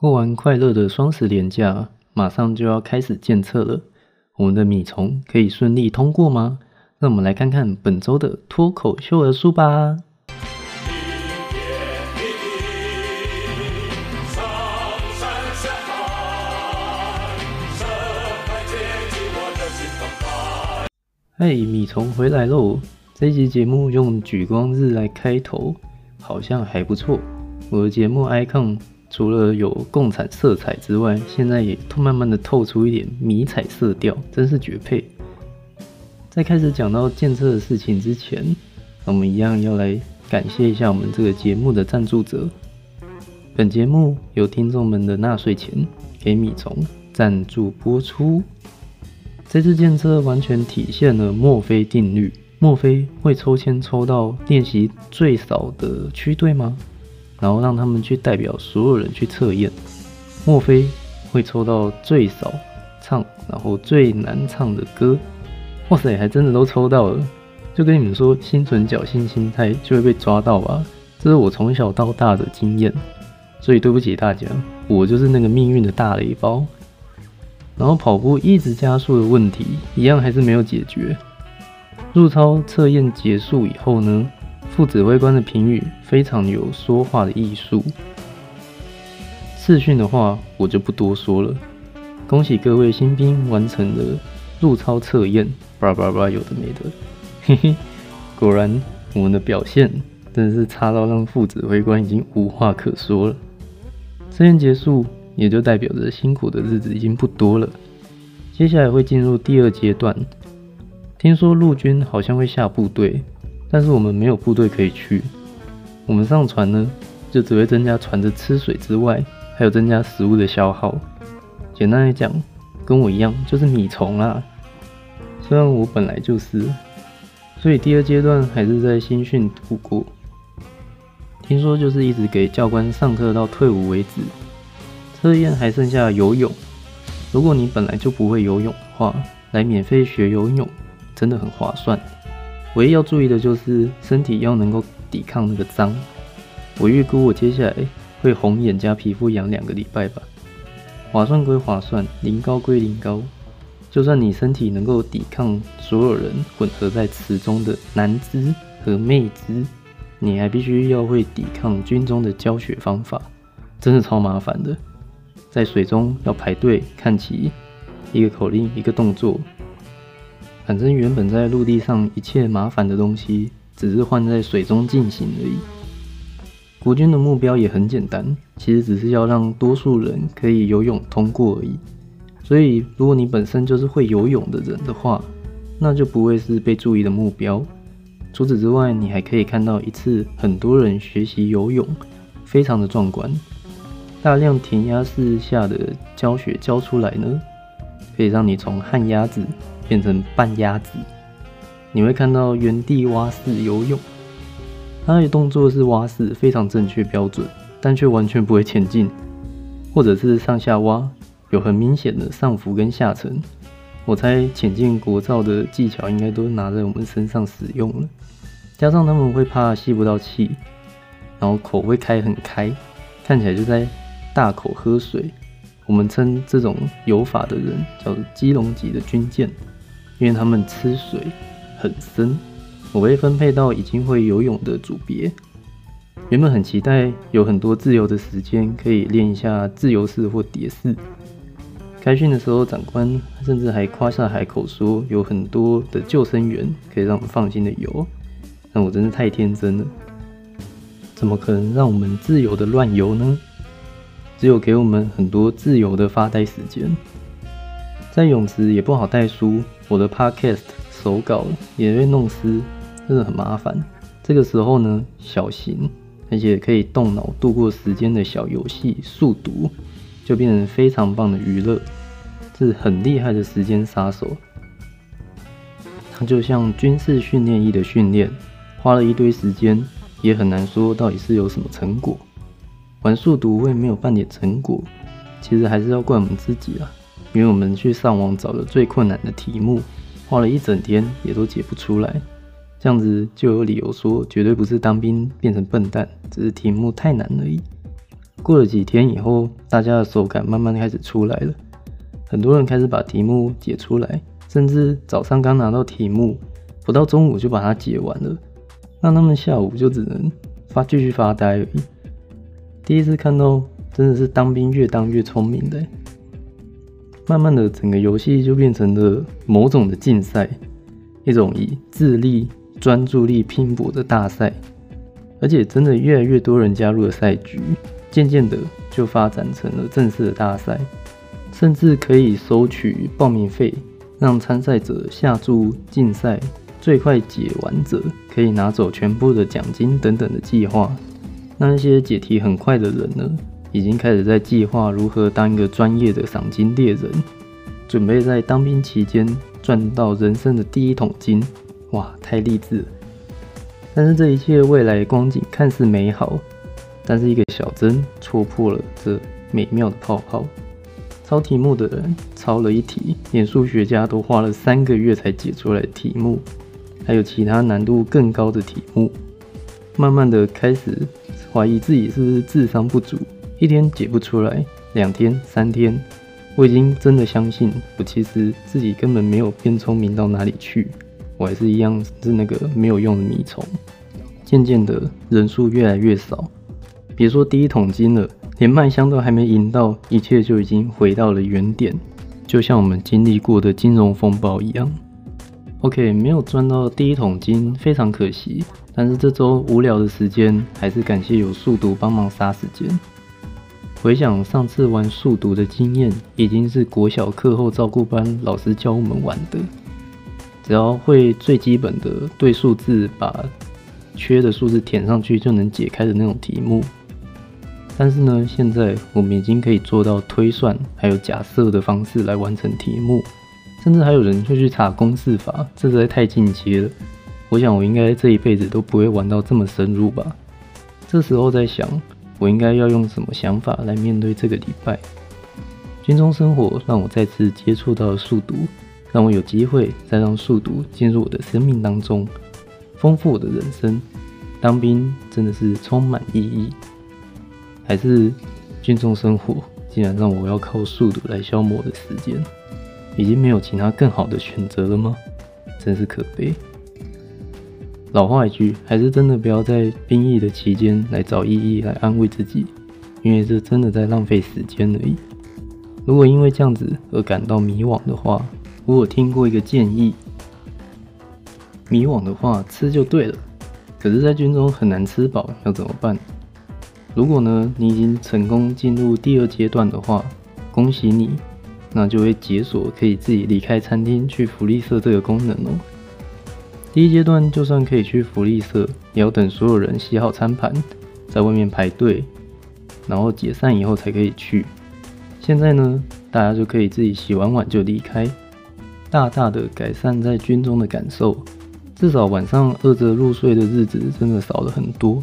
过完快乐的双十连假，马上就要开始检测了。我们的米虫可以顺利通过吗？那我们来看看本周的脱口秀而书吧。嘿，米虫回来喽！这一集节目用举光日来开头，好像还不错。我的节目 icon。除了有共产色彩之外，现在也慢慢的透出一点迷彩色调，真是绝配。在开始讲到建设的事情之前，我们一样要来感谢一下我们这个节目的赞助者。本节目由听众们的纳税钱给米虫赞助播出。这次建设完全体现了墨菲定律，墨菲会抽签抽到练习最少的区队吗？然后让他们去代表所有人去测验，莫非会抽到最少唱，然后最难唱的歌？哇塞，还真的都抽到了！就跟你们说，心存侥幸心态就会被抓到吧？这是我从小到大的经验，所以对不起大家，我就是那个命运的大雷包。然后跑步一直加速的问题，一样还是没有解决。入操测验结束以后呢？副指挥官的评语非常有说话的艺术。试训的话，我就不多说了。恭喜各位新兵完成了入操测验，叭叭叭，有的没的。嘿嘿，果然我们的表现真的是差到让副指挥官已经无话可说了。测验结束，也就代表着辛苦的日子已经不多了。接下来会进入第二阶段。听说陆军好像会下部队。但是我们没有部队可以去，我们上船呢，就只会增加船的吃水之外，还有增加食物的消耗。简单来讲，跟我一样就是米虫啦。虽然我本来就是，所以第二阶段还是在新训度过。听说就是一直给教官上课到退伍为止。测验还剩下游泳，如果你本来就不会游泳的话，来免费学游泳真的很划算。唯一要注意的就是身体要能够抵抗那个脏。我预估我接下来会红眼加皮肤痒两个礼拜吧。划算归划算，临高归临高。就算你身体能够抵抗所有人混合在池中的男资和妹资，你还必须要会抵抗军中的教学方法，真的超麻烦的。在水中要排队看齐，一个口令一个动作。反正原本在陆地上一切麻烦的东西，只是换在水中进行而已。国军的目标也很简单，其实只是要让多数人可以游泳通过而已。所以，如果你本身就是会游泳的人的话，那就不会是被注意的目标。除此之外，你还可以看到一次很多人学习游泳，非常的壮观。大量填鸭式下的教学教出来呢，可以让你从旱鸭子。变成半鸭子，你会看到原地蛙式游泳，它的动作是蛙式，非常正确标准，但却完全不会前进，或者是上下蛙，有很明显的上浮跟下沉。我猜潜进国造的技巧应该都拿在我们身上使用了，加上他们会怕吸不到气，然后口会开很开，看起来就在大口喝水。我们称这种游法的人叫做基隆级的军舰。因为他们吃水很深，我被分配到已经会游泳的组别。原本很期待有很多自由的时间，可以练一下自由式或蝶式。开训的时候，长官甚至还夸下海口说有很多的救生员可以让我们放心的游。那我真是太天真了，怎么可能让我们自由的乱游呢？只有给我们很多自由的发呆时间。在泳池也不好带书，我的 podcast 手稿也被弄湿，真的很麻烦。这个时候呢，小型而且可以动脑度过时间的小游戏速读，就变成非常棒的娱乐，是很厉害的时间杀手。它就像军事训练役的训练，花了一堆时间，也很难说到底是有什么成果。玩速读会没有半点成果，其实还是要怪我们自己啊。因为我们去上网找了最困难的题目，花了一整天也都解不出来，这样子就有理由说绝对不是当兵变成笨蛋，只是题目太难而已。过了几天以后，大家的手感慢慢开始出来了，很多人开始把题目解出来，甚至早上刚拿到题目，不到中午就把它解完了，那他们下午就只能发继续发呆而已。第一次看到，真的是当兵越当越聪明的。慢慢的，整个游戏就变成了某种的竞赛，一种以智力、专注力拼搏的大赛。而且，真的越来越多人加入了赛局，渐渐的就发展成了正式的大赛，甚至可以收取报名费，让参赛者下注竞赛，最快解完者可以拿走全部的奖金等等的计划。那些解题很快的人呢，已经开始在计划如何当一个专业的赏金猎人，准备在当兵期间赚到人生的第一桶金。哇，太励志了！但是这一切未来光景看似美好，但是一个小针戳破了这美妙的泡泡。抄题目的人抄了一题，连数学家都花了三个月才解出来题目，还有其他难度更高的题目，慢慢的开始怀疑自己是不是智商不足。一天解不出来，两天、三天，我已经真的相信，我其实自己根本没有变聪明到哪里去，我还是一样是那个没有用的米虫。渐渐的，人数越来越少，别说第一桶金了，连麦香都还没赢到，一切就已经回到了原点，就像我们经历过的金融风暴一样。OK，没有赚到第一桶金，非常可惜。但是这周无聊的时间，还是感谢有数独帮忙杀时间。回想上次玩数独的经验，已经是国小课后照顾班老师教我们玩的。只要会最基本的对数字，把缺的数字填上去就能解开的那种题目。但是呢，现在我们已经可以做到推算还有假设的方式来完成题目，甚至还有人会去查公式法，这实在太进阶了。我想我应该这一辈子都不会玩到这么深入吧。这时候在想。我应该要用什么想法来面对这个礼拜？军中生活让我再次接触到了数独，让我有机会再让数独进入我的生命当中，丰富我的人生。当兵真的是充满意义，还是军中生活竟然让我要靠数独来消磨我的时间？已经没有其他更好的选择了吗？真是可悲。老话一句，还是真的不要在兵役的期间来找意义来安慰自己，因为这真的在浪费时间而已。如果因为这样子而感到迷惘的话，我有听过一个建议：迷惘的话吃就对了。可是，在军中很难吃饱，要怎么办？如果呢，你已经成功进入第二阶段的话，恭喜你，那就会解锁可以自己离开餐厅去福利社这个功能哦。第一阶段，就算可以去福利社，也要等所有人洗好餐盘，在外面排队，然后解散以后才可以去。现在呢，大家就可以自己洗完碗就离开，大大的改善在军中的感受。至少晚上饿着入睡的日子真的少了很多。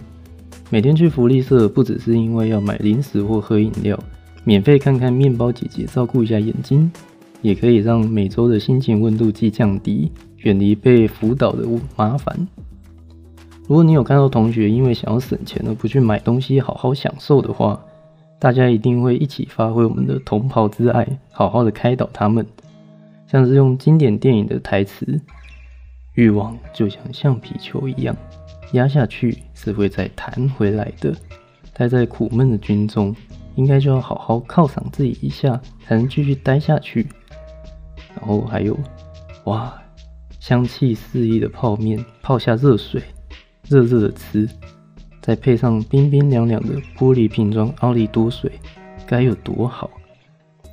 每天去福利社，不只是因为要买零食或喝饮料，免费看看面包姐姐，照顾一下眼睛，也可以让每周的心情温度计降低。远离被辅导的麻烦。如果你有看到同学因为想要省钱而不去买东西好好享受的话，大家一定会一起发挥我们的同袍之爱，好好的开导他们。像是用经典电影的台词：“欲望就像橡皮球一样，压下去是会再弹回来的。”待在苦闷的军中，应该就要好好犒赏自己一下，才能继续待下去。然后还有，哇！香气四溢的泡面，泡下热水，热热的吃，再配上冰冰凉凉的玻璃瓶装奥利多水，该有多好！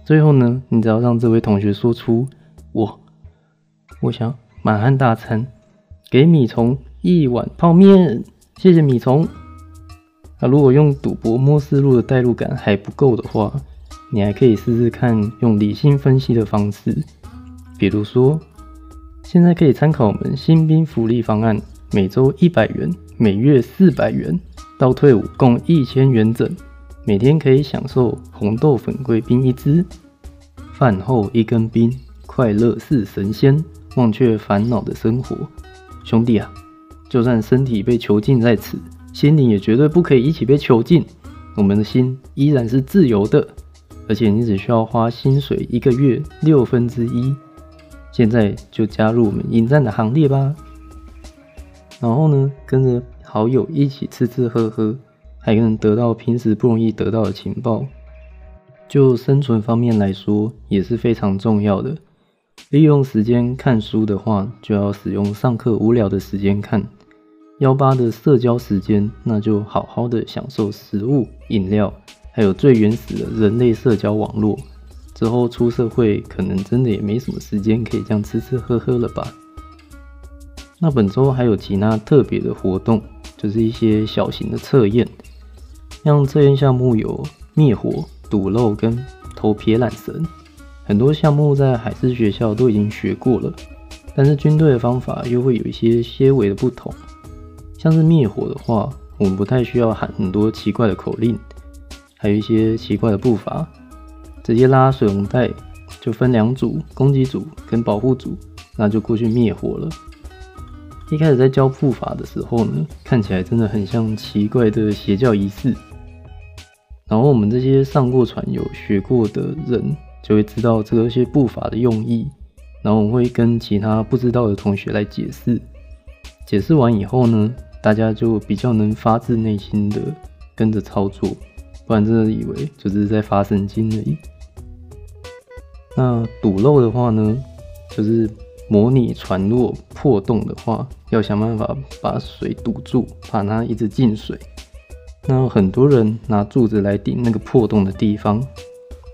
最后呢，你只要让这位同学说出“我，我想满汉大餐，给米虫一碗泡面，谢谢米虫。”那如果用赌博摸思路的代入感还不够的话，你还可以试试看用理性分析的方式，比如说。现在可以参考我们新兵福利方案，每周一百元，每月四百元，到退伍共一千元整，每天可以享受红豆粉贵宾一支，饭后一根冰，快乐似神仙，忘却烦恼的生活。兄弟啊，就算身体被囚禁在此，心灵也绝对不可以一起被囚禁。我们的心依然是自由的，而且你只需要花薪水一个月六分之一。现在就加入我们影战的行列吧。然后呢，跟着好友一起吃吃喝喝，还能得到平时不容易得到的情报。就生存方面来说，也是非常重要的。利用时间看书的话，就要使用上课无聊的时间看。幺八的社交时间，那就好好的享受食物、饮料，还有最原始的人类社交网络。之后出社会，可能真的也没什么时间可以这样吃吃喝喝了吧。那本周还有其他特别的活动，就是一些小型的测验，像测验项目有灭火、堵漏跟投撇缆绳。很多项目在海事学校都已经学过了，但是军队的方法又会有一些些微的不同。像是灭火的话，我们不太需要喊很多奇怪的口令，还有一些奇怪的步伐，直接拉水龙带就分两组，攻击组跟保护组，那就过去灭火了。一开始在教步伐的时候呢，看起来真的很像奇怪的邪教仪式。然后我们这些上过船有学过的人，就会知道这些步伐的用意，然后我会跟其他不知道的同学来解释。解释完以后呢，大家就比较能发自内心的跟着操作，不然真的以为就是在发神经而已。那堵漏的话呢，就是模拟船落破洞的话，要想办法把水堵住，怕它一直进水。那很多人拿柱子来顶那个破洞的地方，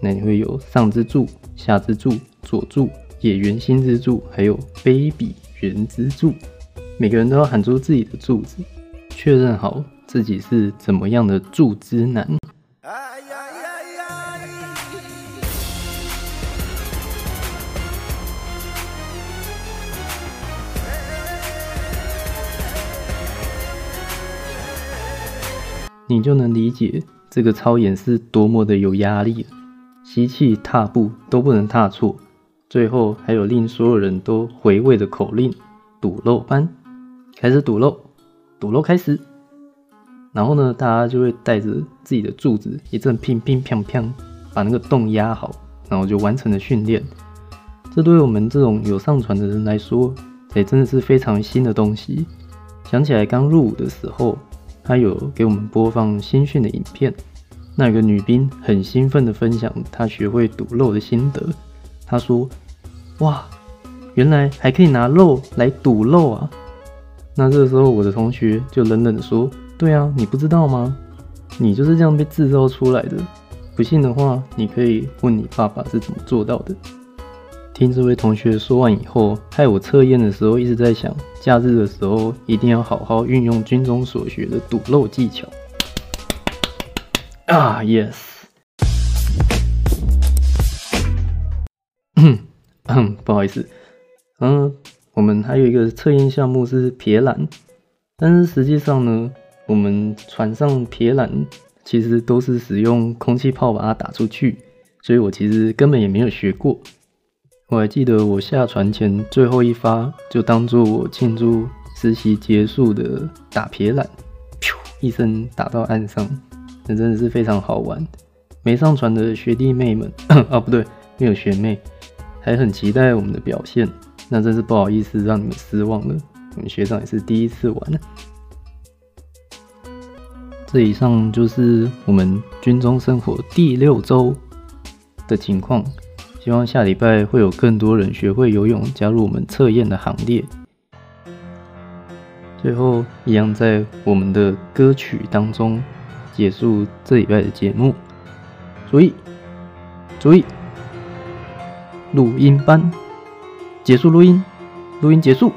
那你会有上之柱、下之柱、左柱、野原新之柱，还有卑鄙原之柱。每个人都要喊出自己的柱子，确认好自己是怎么样的柱之男。你就能理解这个操演是多么的有压力了。吸气、踏步都不能踏错，最后还有令所有人都回味的口令：堵漏班。开始堵漏，堵漏开始，然后呢，大家就会带着自己的柱子一阵乒乒乓乓，把那个洞压好，然后就完成了训练。这对我们这种有上船的人来说，也真的是非常新的东西。想起来刚入伍的时候，他有给我们播放新训的影片，那有个女兵很兴奋地分享她学会堵漏的心得。她说：“哇，原来还可以拿漏来堵漏啊！”那这时候，我的同学就冷冷的说：“对啊，你不知道吗？你就是这样被制造出来的。不信的话，你可以问你爸爸是怎么做到的。”听这位同学说完以后，害我测验的时候一直在想，假日的时候一定要好好运用军中所学的堵漏技巧。啊，yes。嗯，不好意思，嗯。我们还有一个测验项目是铁缆，但是实际上呢，我们船上铁缆其实都是使用空气炮把它打出去，所以我其实根本也没有学过。我还记得我下船前最后一发就当做我庆祝实习结束的打撇缆，噗一声打到岸上，那真的是非常好玩。没上船的学弟妹们 啊，不对，没有学妹，还很期待我们的表现。那真是不好意思让你们失望了，我们学长也是第一次玩。这以上就是我们军中生活第六周的情况，希望下礼拜会有更多人学会游泳，加入我们测验的行列。最后，一样在我们的歌曲当中结束这礼拜的节目。注意，注意，录音班。结束录音，录音结束。